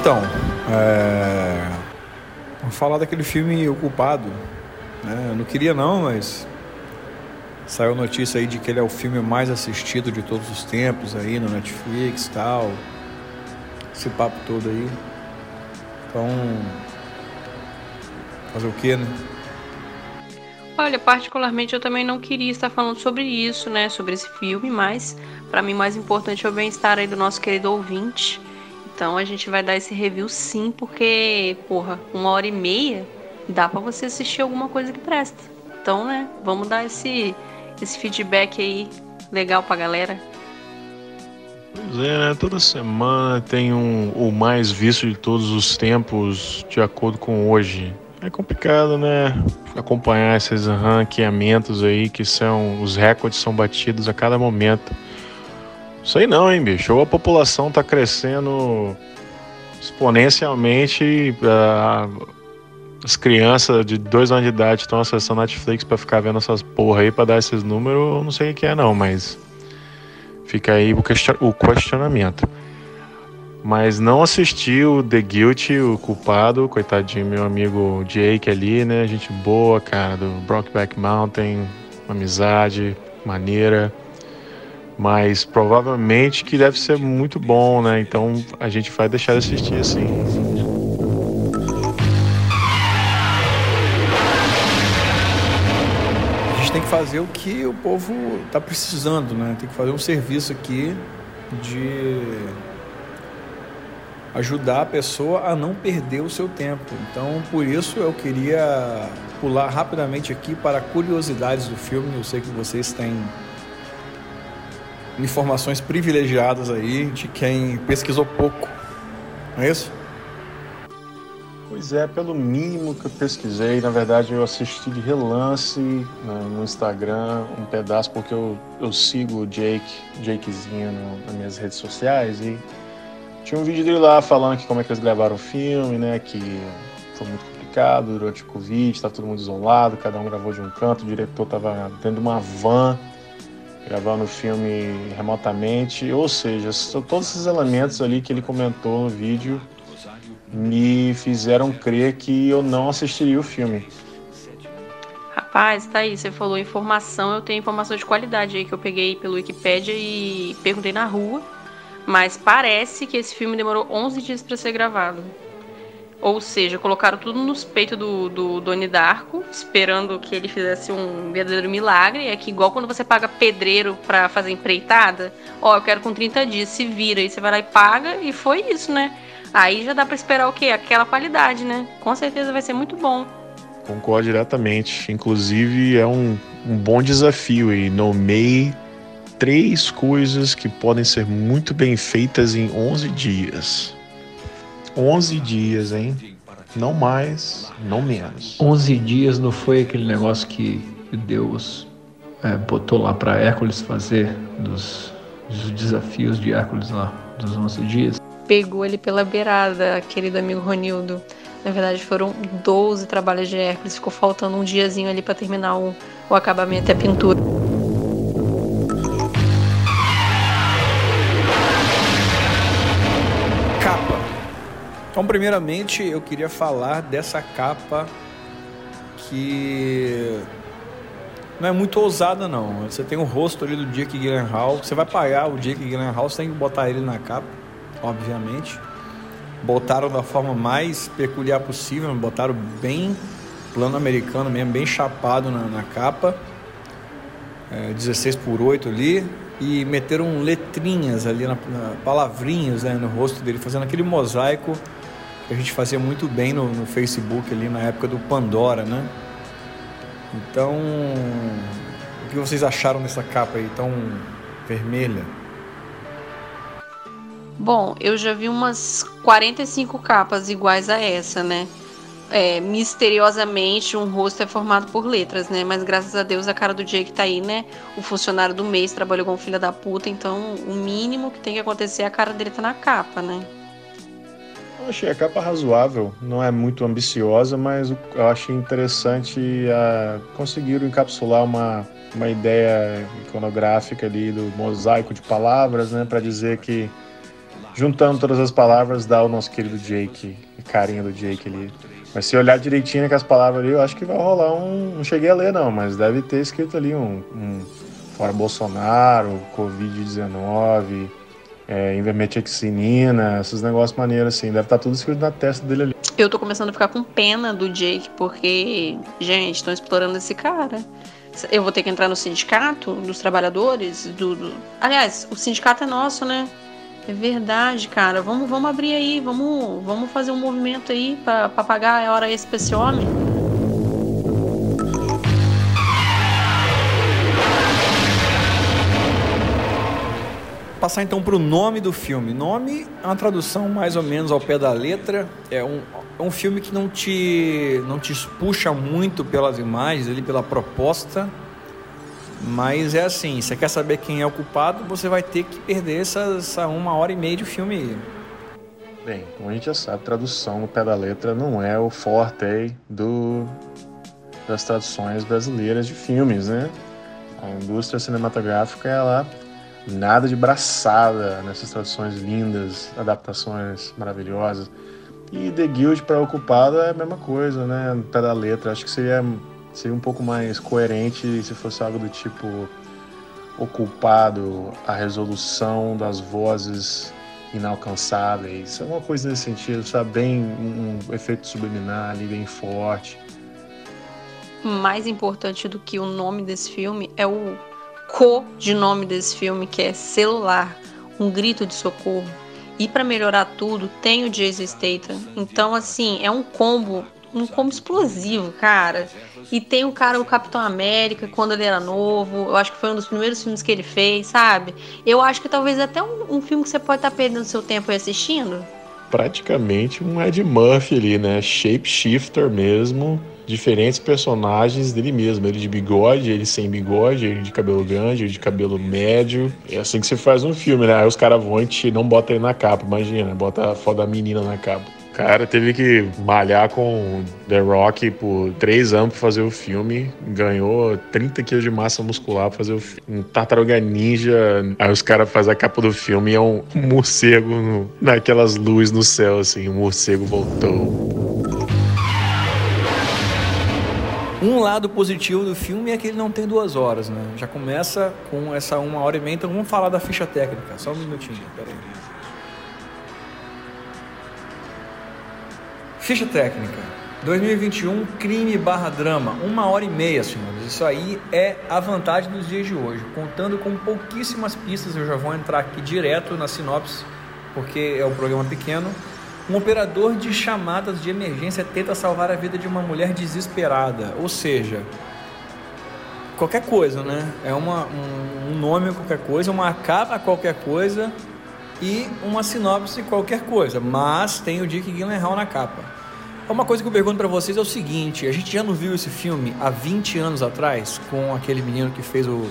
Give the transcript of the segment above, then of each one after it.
Então, é... vou falar daquele filme Ocupado. Né? Eu não queria não, mas saiu notícia aí de que ele é o filme mais assistido de todos os tempos aí no Netflix e tal. Esse papo todo aí. Então, fazer o que, né? Olha, particularmente eu também não queria estar falando sobre isso, né, sobre esse filme, mas para mim mais importante é o bem-estar aí do nosso querido ouvinte. Então a gente vai dar esse review sim, porque, porra, uma hora e meia dá para você assistir alguma coisa que presta. Então, né, vamos dar esse, esse feedback aí legal pra galera. Pois é, né? Toda semana tem um o mais visto de todos os tempos, de acordo com hoje. É complicado, né? Acompanhar esses ranqueamentos aí, que são. Os recordes são batidos a cada momento. Aí não, hein, bicho? Ou a população tá crescendo exponencialmente. Uh, as crianças de dois anos de idade estão acessando Netflix para ficar vendo essas porra aí, para dar esses números. Eu não sei o que é, não, mas. Fica aí o questionamento. Mas não assisti o The Guilty, o culpado, coitadinho, meu amigo Jake ali, né? Gente boa, cara, do Brockback Mountain, amizade, maneira. Mas provavelmente que deve ser muito bom, né? Então a gente vai deixar de assistir assim. A gente tem que fazer o que o povo tá precisando, né? Tem que fazer um serviço aqui de ajudar a pessoa a não perder o seu tempo. Então, por isso eu queria pular rapidamente aqui para curiosidades do filme. Eu sei que vocês têm informações privilegiadas aí de quem pesquisou pouco. Não é isso? Pois é, pelo mínimo que eu pesquisei, na verdade eu assisti de relance né, no Instagram um pedaço, porque eu, eu sigo o Jake, Jakezinho no, nas minhas redes sociais e tinha um vídeo dele lá falando que como é que eles gravaram o filme, né? Que foi muito complicado durante o Covid, tá todo mundo isolado, cada um gravou de um canto, o diretor tava de uma van gravando o filme remotamente, ou seja, todos esses elementos ali que ele comentou no vídeo me fizeram crer que eu não assistiria o filme. Rapaz, tá aí, você falou informação, eu tenho informação de qualidade aí que eu peguei pelo Wikipedia e perguntei na rua mas parece que esse filme demorou 11 dias para ser gravado. Ou seja, colocaram tudo nos peitos do, do Doni Darko, esperando que ele fizesse um verdadeiro milagre. É que igual quando você paga pedreiro para fazer empreitada, ó, eu quero com 30 dias, se vira, aí você vai lá e paga, e foi isso, né? Aí já dá para esperar o quê? Aquela qualidade, né? Com certeza vai ser muito bom. Concordo diretamente. Inclusive, é um, um bom desafio e nomei três coisas que podem ser muito bem feitas em 11 dias. 11 dias, hein? Não mais, não menos. 11 dias não foi aquele negócio que Deus é, botou lá para Hércules fazer dos, dos, desafios de Hércules lá, dos 11 dias? Pegou ele pela beirada, querido amigo Ronildo. Na verdade, foram 12 trabalhos de Hércules. Ficou faltando um diazinho ali para terminar o, o acabamento e a pintura. Então, primeiramente, eu queria falar dessa capa que não é muito ousada, não. Você tem o rosto ali do Jake Gyllenhaal. Você vai pagar o Jake Gyllenhaal, você tem que botar ele na capa, obviamente. Botaram da forma mais peculiar possível, botaram bem plano americano mesmo, bem chapado na, na capa. É, 16 por 8 ali. E meteram letrinhas ali, na, na palavrinhas né, no rosto dele, fazendo aquele mosaico a gente fazia muito bem no, no Facebook ali na época do Pandora, né? Então, o que vocês acharam dessa capa aí tão vermelha? Bom, eu já vi umas 45 capas iguais a essa, né? É, misteriosamente um rosto é formado por letras, né? Mas graças a Deus a cara do Jake tá aí, né? O funcionário do mês trabalhou com filha da puta, então o mínimo que tem que acontecer é a cara dele tá na capa, né? Achei a capa razoável, não é muito ambiciosa, mas eu achei interessante uh, conseguiram encapsular uma, uma ideia iconográfica ali do mosaico de palavras, né, para dizer que juntando todas as palavras, dá o nosso querido Jake, carinha do Jake ali. Mas se olhar direitinho com as palavras ali, eu acho que vai rolar um. Não cheguei a ler, não, mas deve ter escrito ali um. um fora Bolsonaro, Covid-19, é, invermectinina, esses negócios maneiros assim. Deve estar tá tudo escrito na testa dele ali. Eu tô começando a ficar com pena do Jake, porque, gente, estão explorando esse cara. Eu vou ter que entrar no sindicato dos trabalhadores. Do, do... Aliás, o sindicato é nosso, né? É verdade, cara. Vamos, vamos abrir aí, vamos, vamos fazer um movimento aí para pagar a hora esse pra esse homem. Passar então para o nome do filme. Nome é uma tradução mais ou menos ao pé da letra. É um, é um filme que não te, não te puxa muito pelas imagens, ali pela proposta mas é assim, você quer saber quem é o culpado, você vai ter que perder essa, essa uma hora e meia de filme. Bem, como a gente já sabe, tradução no pé da letra não é o forte do, das traduções brasileiras de filmes, né? A indústria cinematográfica, ela nada de braçada nessas traduções lindas, adaptações maravilhosas. E The Guild para Ocupado é a mesma coisa, né? No pé da letra. Acho que seria Seria um pouco mais coerente se fosse algo do tipo o culpado, a resolução das vozes inalcançáveis. É uma coisa nesse sentido, sabe? Bem um, um efeito subliminar ali, bem forte. Mais importante do que o nome desse filme é o co de nome desse filme, que é Celular, um grito de socorro. E para melhorar tudo, tem o Jason Statham. Então, assim, é um combo, um combo explosivo, cara. E tem o cara, o Capitão América, quando ele era novo. Eu acho que foi um dos primeiros filmes que ele fez, sabe? Eu acho que talvez até um, um filme que você pode estar tá perdendo seu tempo assistindo. Praticamente um Ed Murphy ali, né? Shapeshifter mesmo. Diferentes personagens dele mesmo. Ele de bigode, ele sem bigode, ele de cabelo grande, ele de cabelo médio. É assim que você faz um filme, né? Aí os caras vão e não bota ele na capa, imagina. Bota a foto da menina na capa cara teve que malhar com The Rock por três anos pra fazer o filme. Ganhou 30 quilos de massa muscular pra fazer o filme. Um tartaruga ninja. Aí os caras fazem a capa do filme e é um morcego no, naquelas luzes no céu, assim. O morcego voltou. Um lado positivo do filme é que ele não tem duas horas, né? Já começa com essa uma hora e meia, então vamos falar da ficha técnica. Só um minutinho, peraí. Ficha técnica. 2021, crime barra drama, uma hora e meia, senhores. Isso aí é a vantagem dos dias de hoje. Contando com pouquíssimas pistas, eu já vou entrar aqui direto na sinopse, porque é um programa pequeno. Um operador de chamadas de emergência tenta salvar a vida de uma mulher desesperada. Ou seja, qualquer coisa, né? É uma, um, um nome qualquer coisa, uma capa qualquer coisa e uma sinopse qualquer coisa, mas tem o Dick Gyllenhaal na capa. Uma coisa que eu pergunto para vocês é o seguinte: a gente já não viu esse filme há 20 anos atrás com aquele menino que fez o,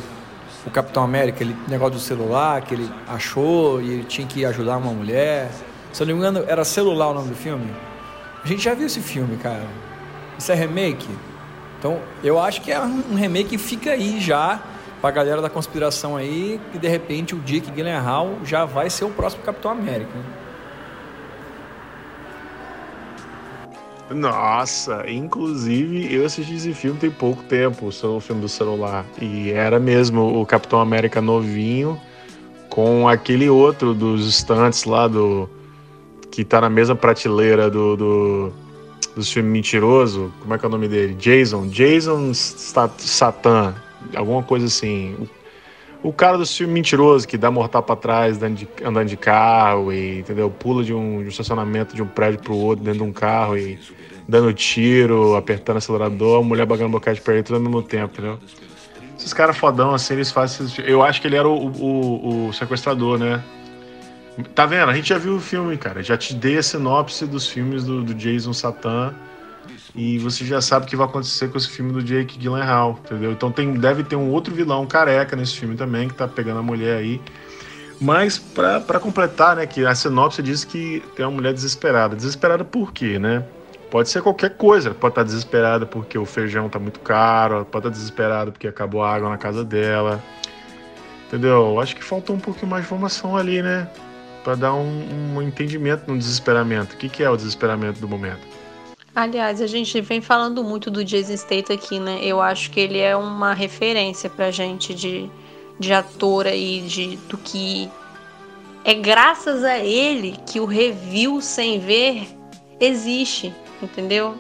o Capitão América, aquele negócio do celular que ele achou e ele tinha que ajudar uma mulher. Se eu não me engano, era celular o nome do filme. A gente já viu esse filme, cara. Isso é remake? Então, eu acho que é um remake que fica aí já pra galera da conspiração aí que de repente o Dick Gyllenhaal já vai ser o próximo Capitão América. Nossa, inclusive eu assisti esse filme tem pouco tempo, o filme do celular. E era mesmo o Capitão América novinho com aquele outro dos estantes lá do. que tá na mesma prateleira do, do dos filmes mentiroso. Como é que é o nome dele? Jason. Jason Satan alguma coisa assim. O, cara do filme mentiroso que dá mortal para trás andando de, andando de carro e, entendeu? Pula de um, de um estacionamento de um prédio pro outro dentro de um carro e dando tiro, apertando acelerador, a mulher bagando boca de perto tudo ao mesmo tempo, entendeu? Esses caras fodão assim, eles fazem. Eu acho que ele era o, o, o sequestrador, né? Tá vendo? A gente já viu o filme, cara. Já te dei a sinopse dos filmes do, do Jason Satan e você já sabe o que vai acontecer com esse filme do Jake Gyllenhaal, entendeu? Então tem, deve ter um outro vilão careca nesse filme também, que tá pegando a mulher aí. Mas para completar, né, que a sinopse diz que tem uma mulher desesperada. Desesperada por quê, né? Pode ser qualquer coisa. Pode estar tá desesperada porque o feijão tá muito caro, pode estar tá desesperada porque acabou a água na casa dela. Entendeu? Acho que faltou um pouquinho mais de informação ali, né? para dar um, um, entendimento no desesperamento. O que, que é o desesperamento do momento? Aliás, a gente vem falando muito do Jason Statham aqui, né? Eu acho que ele é uma referência pra gente de, de ator aí, de, do que é graças a ele que o review sem ver existe, entendeu?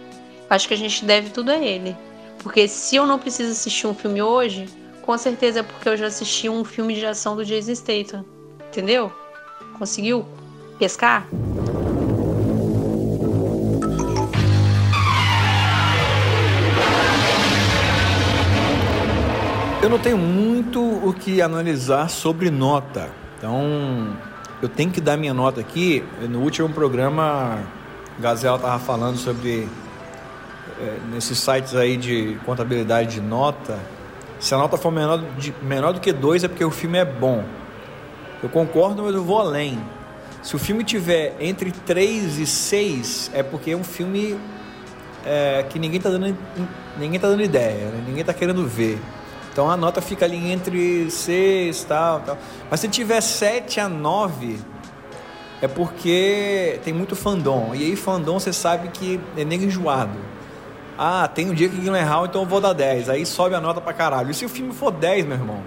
Acho que a gente deve tudo a ele. Porque se eu não preciso assistir um filme hoje, com certeza é porque eu já assisti um filme de ação do Jason Statham. Entendeu? Conseguiu pescar? Eu não tenho muito o que analisar sobre nota. Então, eu tenho que dar minha nota aqui. No último programa, Gazela estava falando sobre é, nesses sites aí de contabilidade de nota, se a nota for menor, de, menor do que 2 é porque o filme é bom. Eu concordo, mas eu vou além. Se o filme tiver entre 3 e 6, é porque é um filme é, que ninguém está dando, ninguém tá dando ideia, né? ninguém está querendo ver. Então a nota fica ali entre 6 tal, tal. Mas se tiver 7 a 9, é porque tem muito fandom. E aí fandom você sabe que é nego enjoado. Ah, tem um dia que Gyllenhaal, então eu vou dar 10. Aí sobe a nota pra caralho. E se o filme for 10, meu irmão?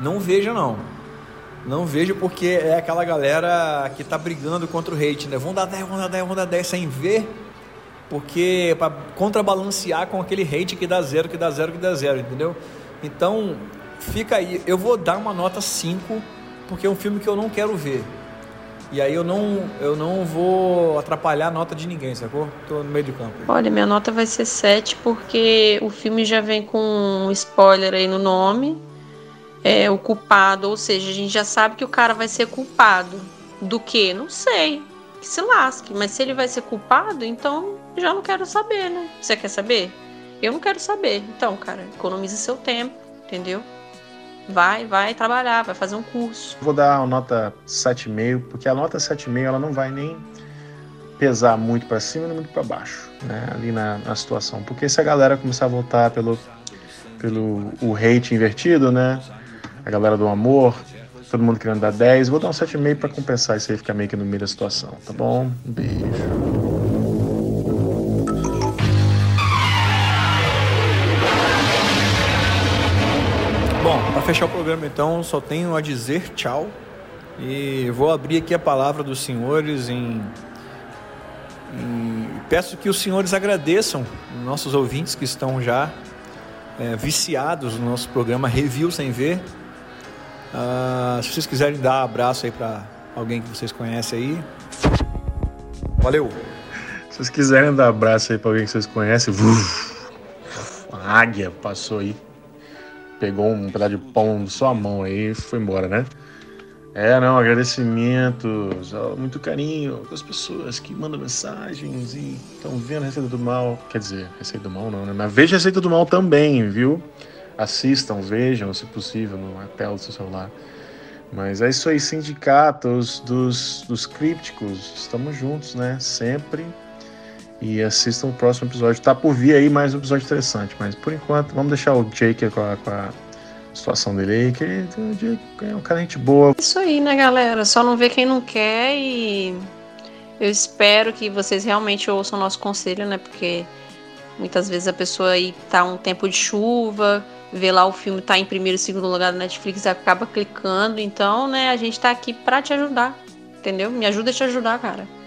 Não veja, não. Não vejo porque é aquela galera que tá brigando contra o hate, né? Vão dar 10, vão dar 10, vão dar 10 sem ver. Porque para contrabalancear com aquele hate que dá zero, que dá zero, que dá zero, entendeu? Então, fica aí. Eu vou dar uma nota 5 porque é um filme que eu não quero ver. E aí eu não, eu não vou atrapalhar a nota de ninguém, sacou? Tô no meio do campo. Olha, minha nota vai ser 7 porque o filme já vem com um spoiler aí no nome. É o culpado, ou seja, a gente já sabe que o cara vai ser culpado. Do que? Não sei. Que se lasque. Mas se ele vai ser culpado, então já não quero saber, né? Você quer saber? Eu não quero saber. Então, cara, economize seu tempo, entendeu? vai, vai trabalhar, vai fazer um curso. Vou dar uma nota 7,5, porque a nota 7,5 ela não vai nem pesar muito para cima nem muito para baixo, né? Ali na, na, situação. Porque se a galera começar a voltar pelo, pelo o hate invertido, né? A galera do amor, todo mundo querendo dar 10, vou dar um 7,5 para compensar isso aí ficar meio que no meio da situação, tá bom? Um beijo. Bom, para fechar o programa então, só tenho a dizer tchau. E vou abrir aqui a palavra dos senhores em, peço que os senhores agradeçam nossos ouvintes que estão já é, viciados no nosso programa Review Sem Ver. Uh, se vocês quiserem dar um abraço aí para alguém que vocês conhecem aí. Valeu! Se vocês quiserem dar um abraço aí para alguém que vocês conhecem, a águia passou aí pegou um pedaço de pão de sua mão aí e foi embora, né? É, não, agradecimentos, muito carinho com as pessoas que mandam mensagens e estão vendo a Receita do Mal. Quer dizer, Receita do Mal não, né? Mas veja a Receita do Mal também, viu? Assistam, vejam, se possível, na tela do seu celular. Mas é isso aí, sindicatos dos, dos crípticos, estamos juntos, né? Sempre. E assistam o próximo episódio. Tá por vir aí mais um episódio interessante, mas por enquanto, vamos deixar o Jake com a, com a situação dele aí, que o Jake é um cara gente boa. Isso aí, né, galera? Só não vê quem não quer e eu espero que vocês realmente ouçam o nosso conselho, né? Porque muitas vezes a pessoa aí tá um tempo de chuva, vê lá o filme tá em primeiro e segundo lugar da Netflix acaba clicando. Então, né, a gente tá aqui para te ajudar, entendeu? Me ajuda a te ajudar, cara.